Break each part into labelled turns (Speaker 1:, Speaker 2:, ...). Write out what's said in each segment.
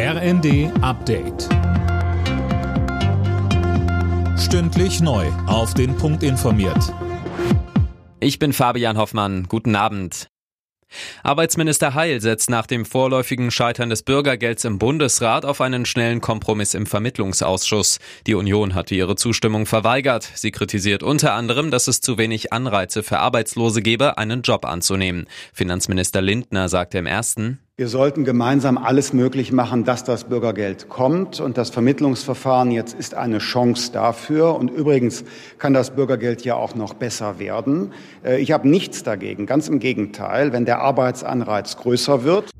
Speaker 1: RND Update. Stündlich neu. Auf den Punkt informiert.
Speaker 2: Ich bin Fabian Hoffmann. Guten Abend. Arbeitsminister Heil setzt nach dem vorläufigen Scheitern des Bürgergelds im Bundesrat auf einen schnellen Kompromiss im Vermittlungsausschuss. Die Union hatte ihre Zustimmung verweigert. Sie kritisiert unter anderem, dass es zu wenig Anreize für Arbeitslose gebe, einen Job anzunehmen. Finanzminister Lindner sagte im ersten,
Speaker 3: wir sollten gemeinsam alles möglich machen, dass das Bürgergeld kommt. Und das Vermittlungsverfahren jetzt ist eine Chance dafür. Und übrigens kann das Bürgergeld ja auch noch besser werden. Äh, ich habe nichts dagegen. Ganz im Gegenteil. Wenn der Arbeitsanreiz größer wird,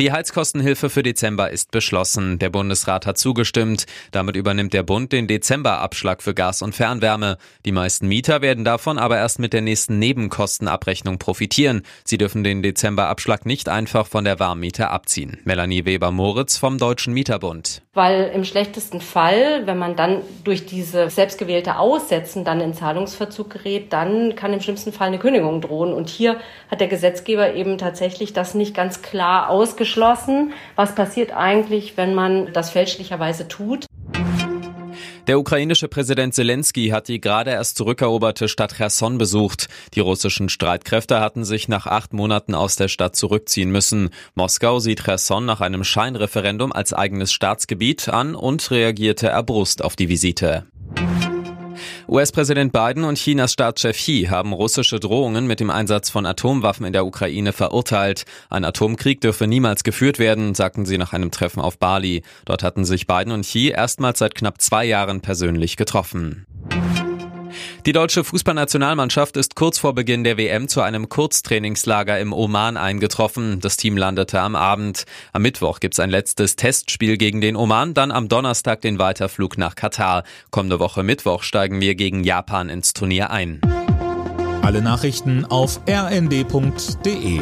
Speaker 2: die Heizkostenhilfe für Dezember ist beschlossen. Der Bundesrat hat zugestimmt. Damit übernimmt der Bund den Dezemberabschlag für Gas und Fernwärme. Die meisten Mieter werden davon aber erst mit der nächsten Nebenkostenabrechnung profitieren. Sie dürfen den Dezemberabschlag nicht einfach von der Warmmiete abziehen. Melanie Weber-Moritz vom Deutschen Mieterbund.
Speaker 4: Weil im schlechtesten Fall, wenn man dann durch diese selbstgewählte Aussetzen dann in Zahlungsverzug gerät, dann kann im schlimmsten Fall eine Kündigung drohen. Und hier hat der Gesetzgeber eben tatsächlich das nicht ganz klar ausgeschlossen geschlossen. Was passiert eigentlich, wenn man das fälschlicherweise tut?
Speaker 2: Der ukrainische Präsident Zelensky hat die gerade erst zurückeroberte Stadt Cherson besucht. Die russischen Streitkräfte hatten sich nach acht Monaten aus der Stadt zurückziehen müssen. Moskau sieht Cherson nach einem Scheinreferendum als eigenes Staatsgebiet an und reagierte erbrust auf die Visite. US-Präsident Biden und Chinas Staatschef Xi haben russische Drohungen mit dem Einsatz von Atomwaffen in der Ukraine verurteilt. Ein Atomkrieg dürfe niemals geführt werden, sagten sie nach einem Treffen auf Bali. Dort hatten sich Biden und Xi erstmals seit knapp zwei Jahren persönlich getroffen. Die deutsche Fußballnationalmannschaft ist kurz vor Beginn der WM zu einem Kurztrainingslager im Oman eingetroffen. Das Team landete am Abend. Am Mittwoch gibt's ein letztes Testspiel gegen den Oman, dann am Donnerstag den Weiterflug nach Katar. Kommende Woche Mittwoch steigen wir gegen Japan ins Turnier ein.
Speaker 1: Alle Nachrichten auf rnd.de